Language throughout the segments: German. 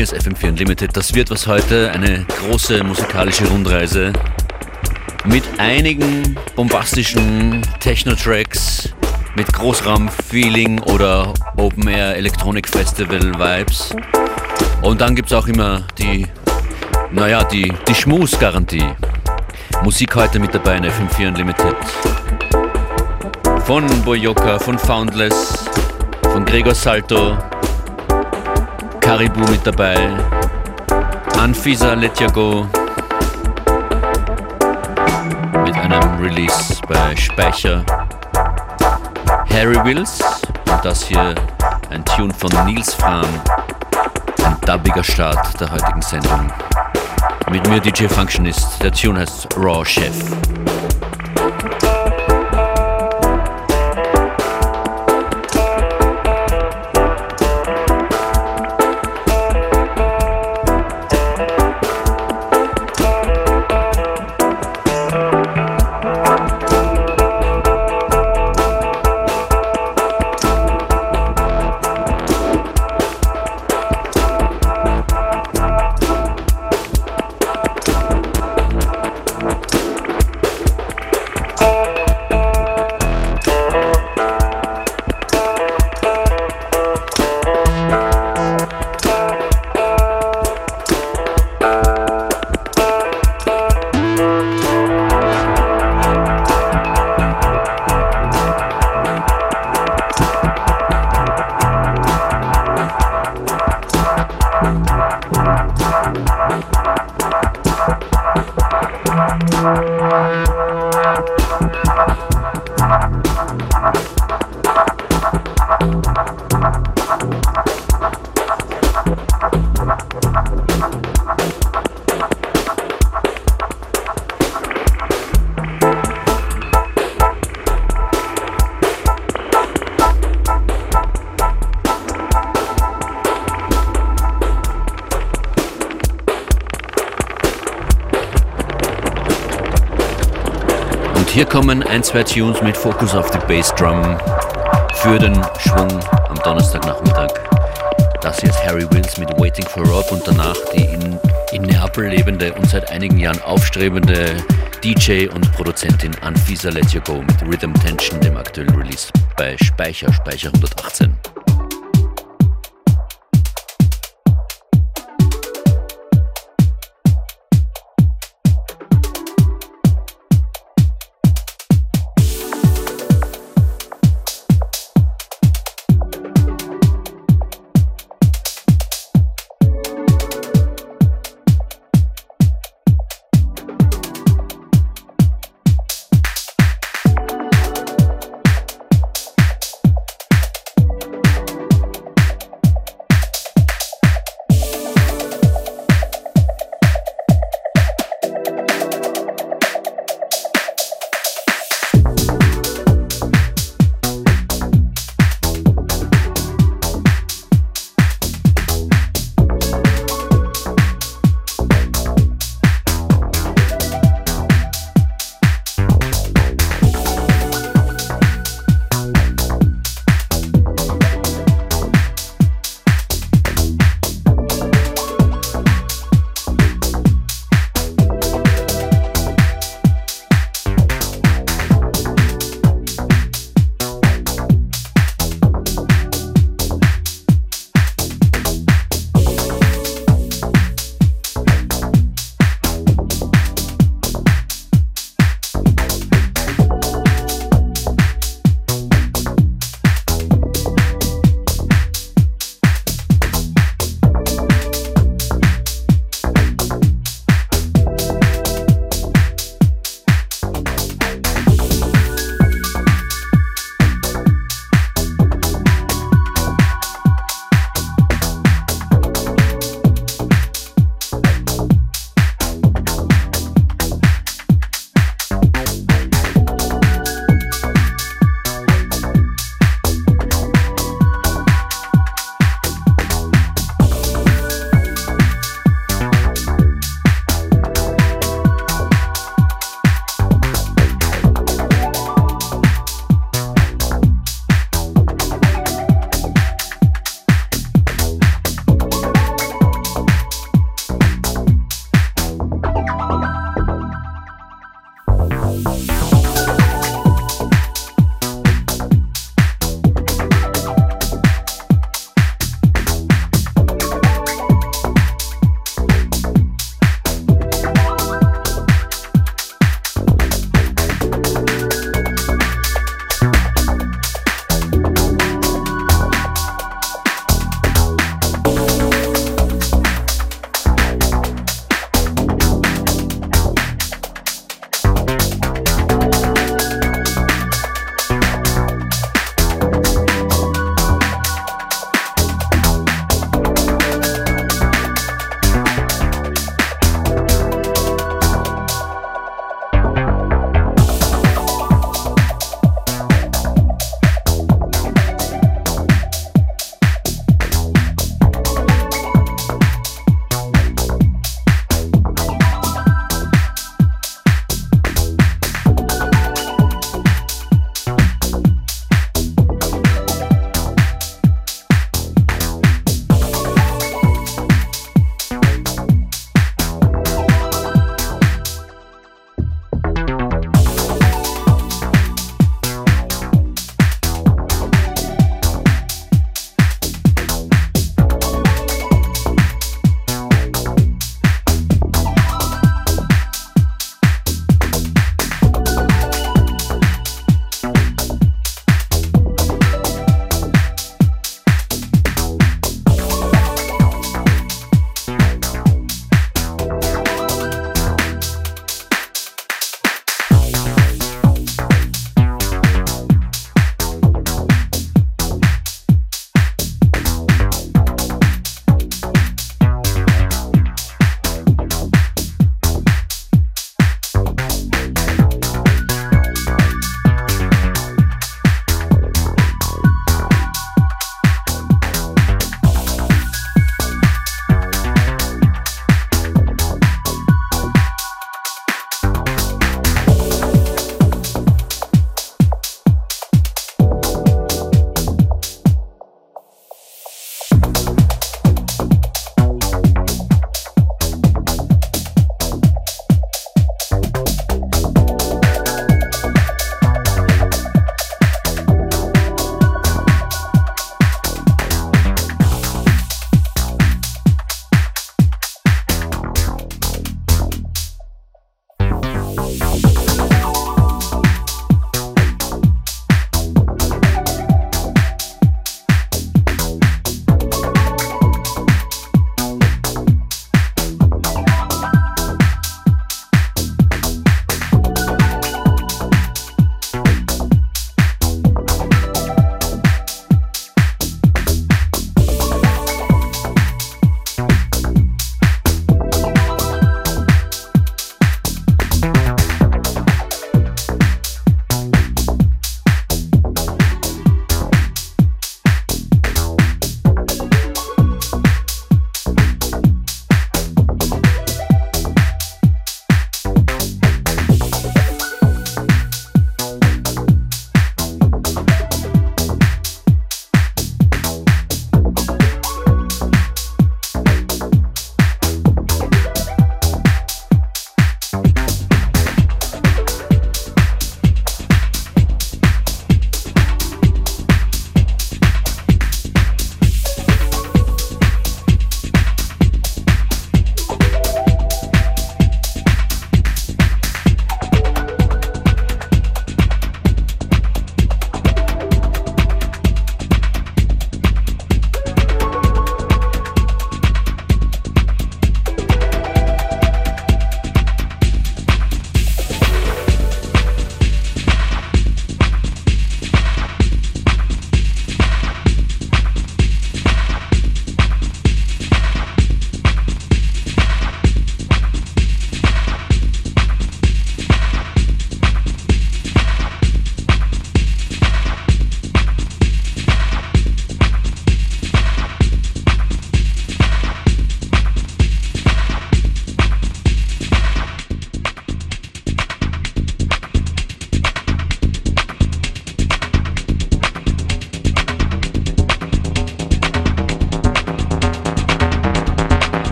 Hier ist FM4 Unlimited. Das wird was heute, eine große musikalische Rundreise mit einigen bombastischen Techno-Tracks, mit Großraum-Feeling oder Open-Air Electronic Festival-Vibes. Und dann gibt es auch immer die, naja, die, die Schmus-Garantie. Musik heute mit dabei in FM4 Unlimited. Von Boyoka, von Foundless, von Gregor Salto, Caribou mit dabei, Anfisa Let Ya Go. Mit einem Release bei Speicher, Harry Wills. Und das hier ein Tune von Nils Fram, ein dubbiger Start der heutigen Sendung. Mit mir DJ Functionist, der Tune heißt Raw Chef. Hier kommen ein, zwei Tunes mit Fokus auf die Bassdrum für den Schwung am Donnerstagnachmittag. Das hier ist Harry Wills mit Waiting for Rob und danach die in, in Neapel lebende und seit einigen Jahren aufstrebende DJ und Produzentin Anfisa Let You Go mit Rhythm Tension, dem aktuellen Release bei Speicher, Speicher 118.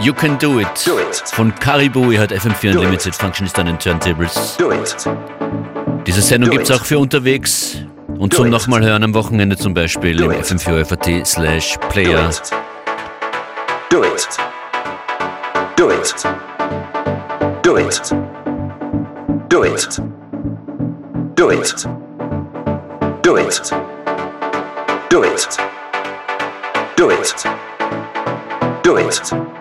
You Can Do It. Do it. Von Caribou hat FM4 Do Unlimited it. Functionist an den Turntables. Do it. Diese Sendung gibt es auch für unterwegs und Do zum nochmal hören am Wochenende zum Beispiel Do im it. FM4 slash Player. Do it. Do it. Do it. Do it. Do it. Do it. Do it. Do it. Do it.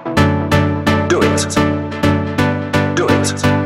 Do it. Do it.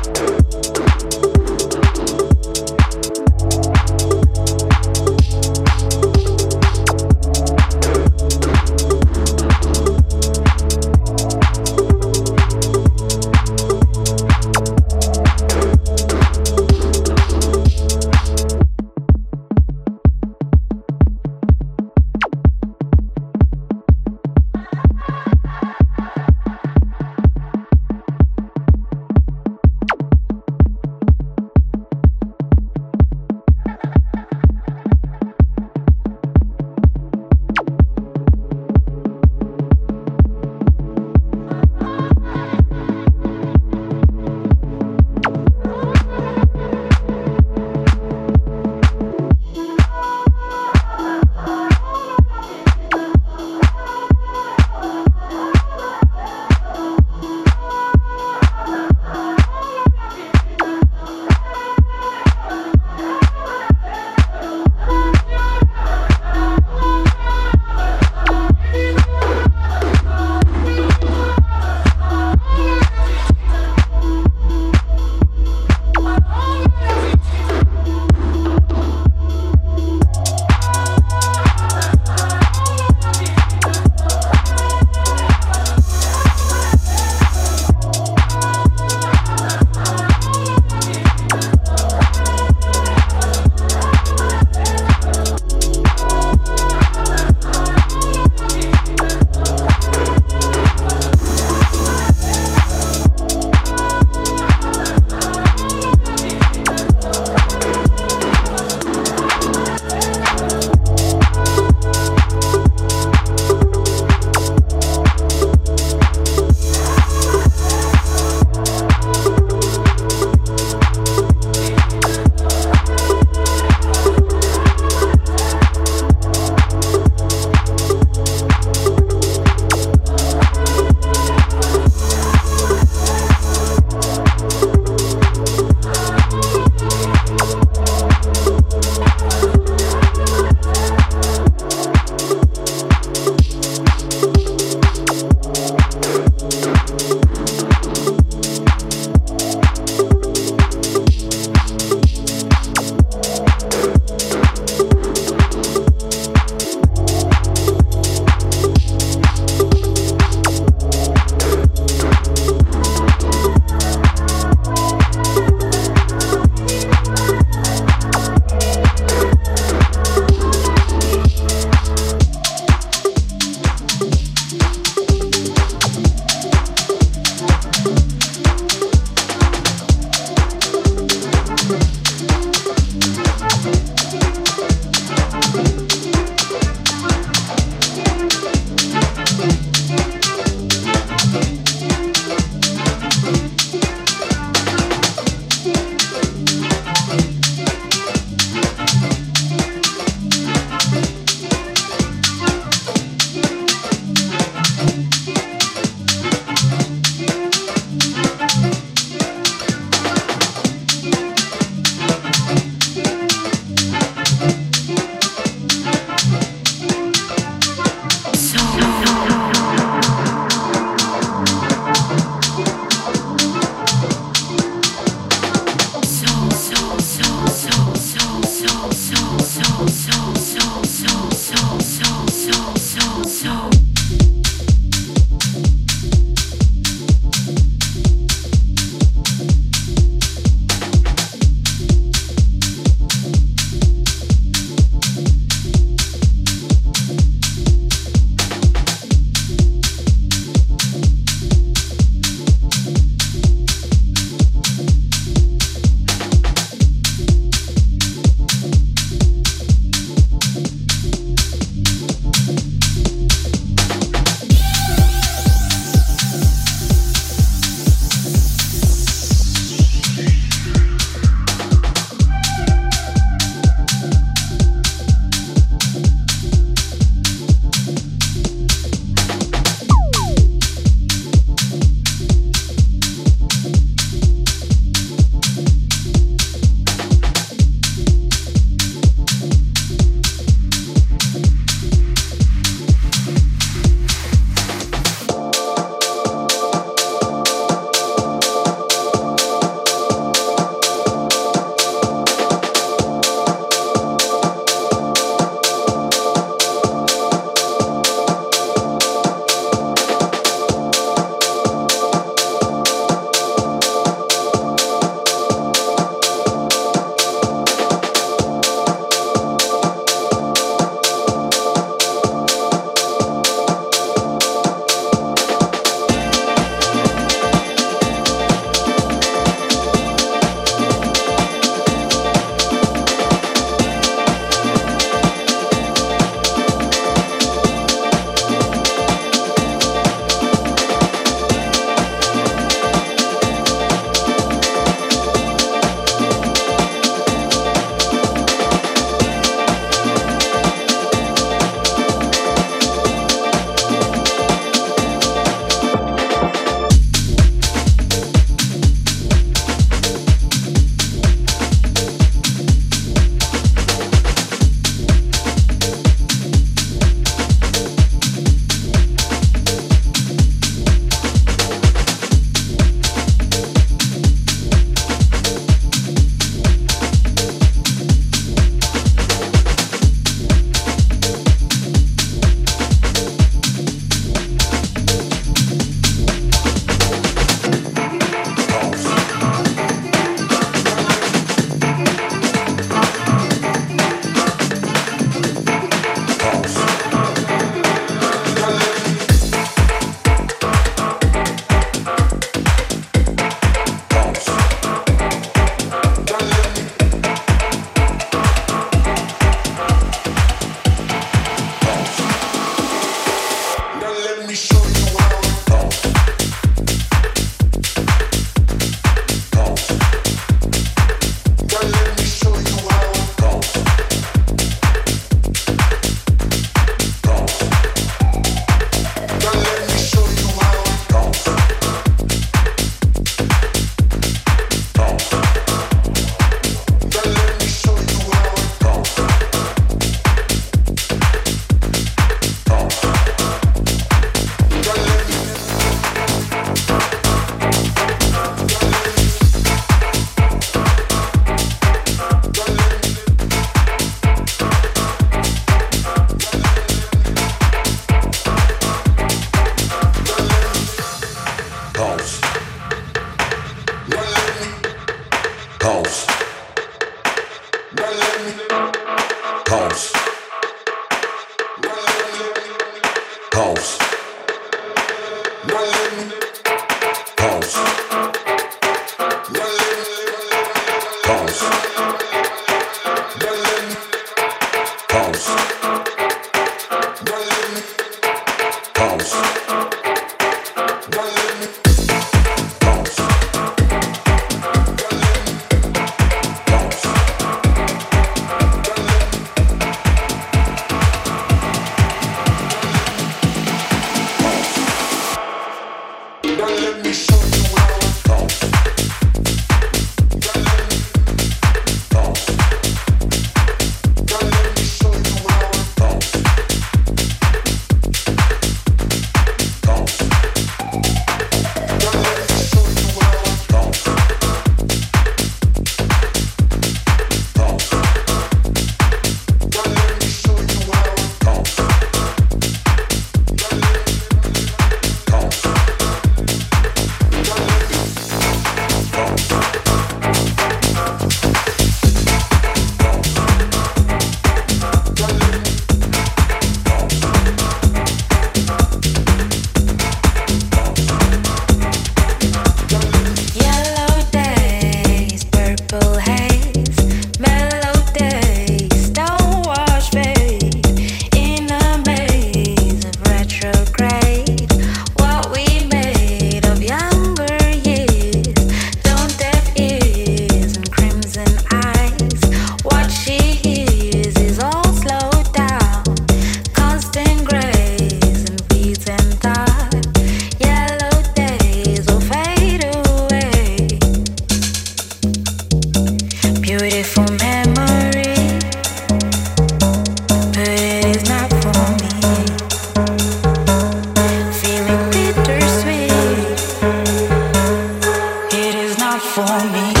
It is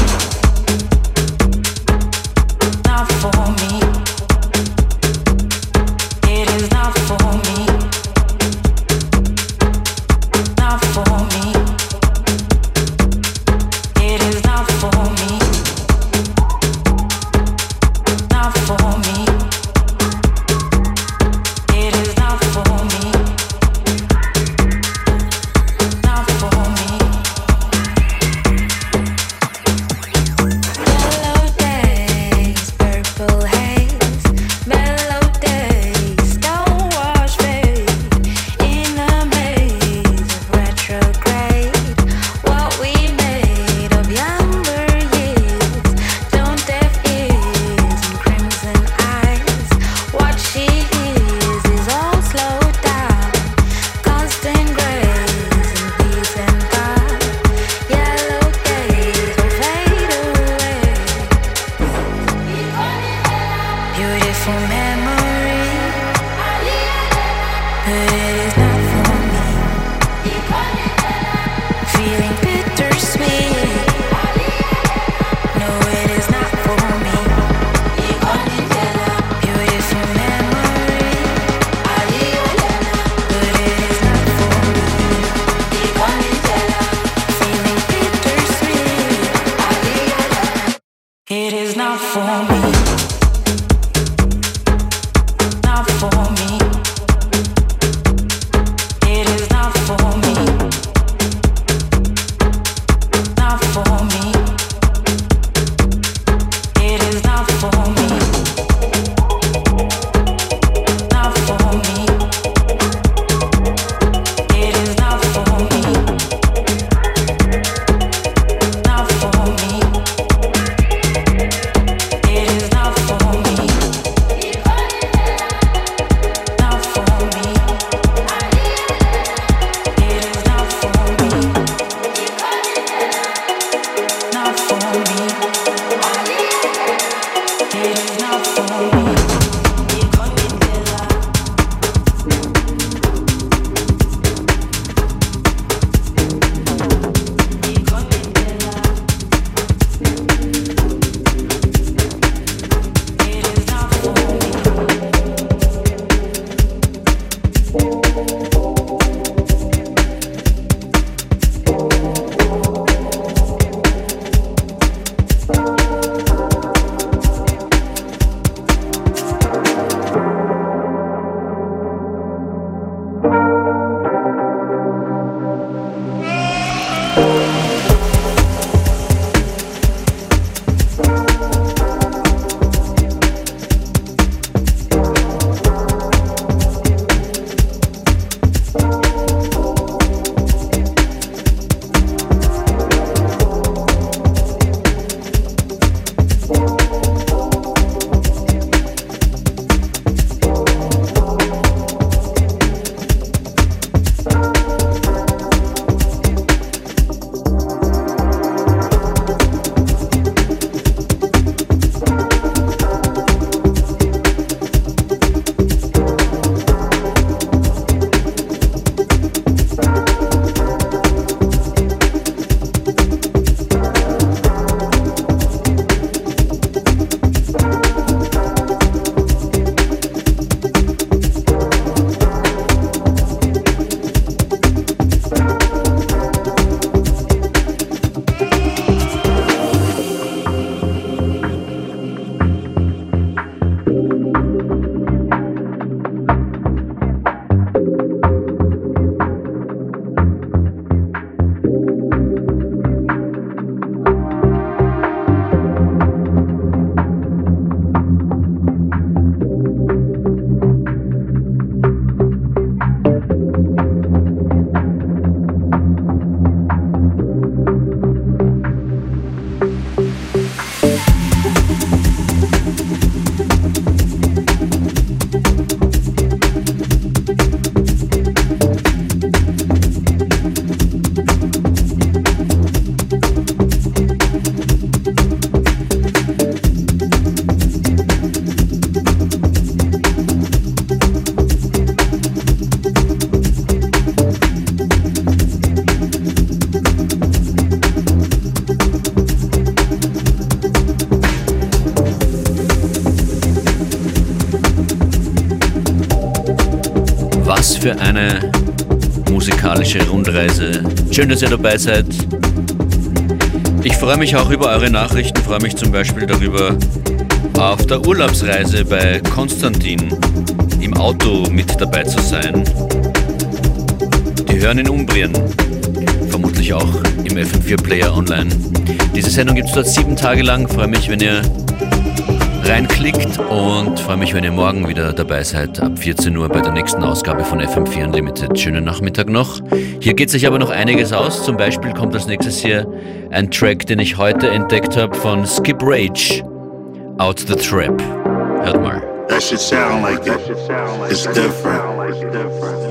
für eine musikalische Rundreise. Schön, dass ihr dabei seid. Ich freue mich auch über eure Nachrichten, freue mich zum Beispiel darüber, auf der Urlaubsreise bei Konstantin im Auto mit dabei zu sein. Die hören in Umbrien, vermutlich auch im FM4-Player online. Diese Sendung gibt es dort sieben Tage lang. Freue mich, wenn ihr reinklickt und freue mich, wenn ihr morgen wieder dabei seid ab 14 Uhr bei der nächsten Ausgabe von FM4 Unlimited. Schönen Nachmittag noch. Hier geht sich aber noch einiges aus. Zum Beispiel kommt als nächstes hier ein Track, den ich heute entdeckt habe von Skip Rage, Out the Trap. Hört mal. That should sound like it. It's different.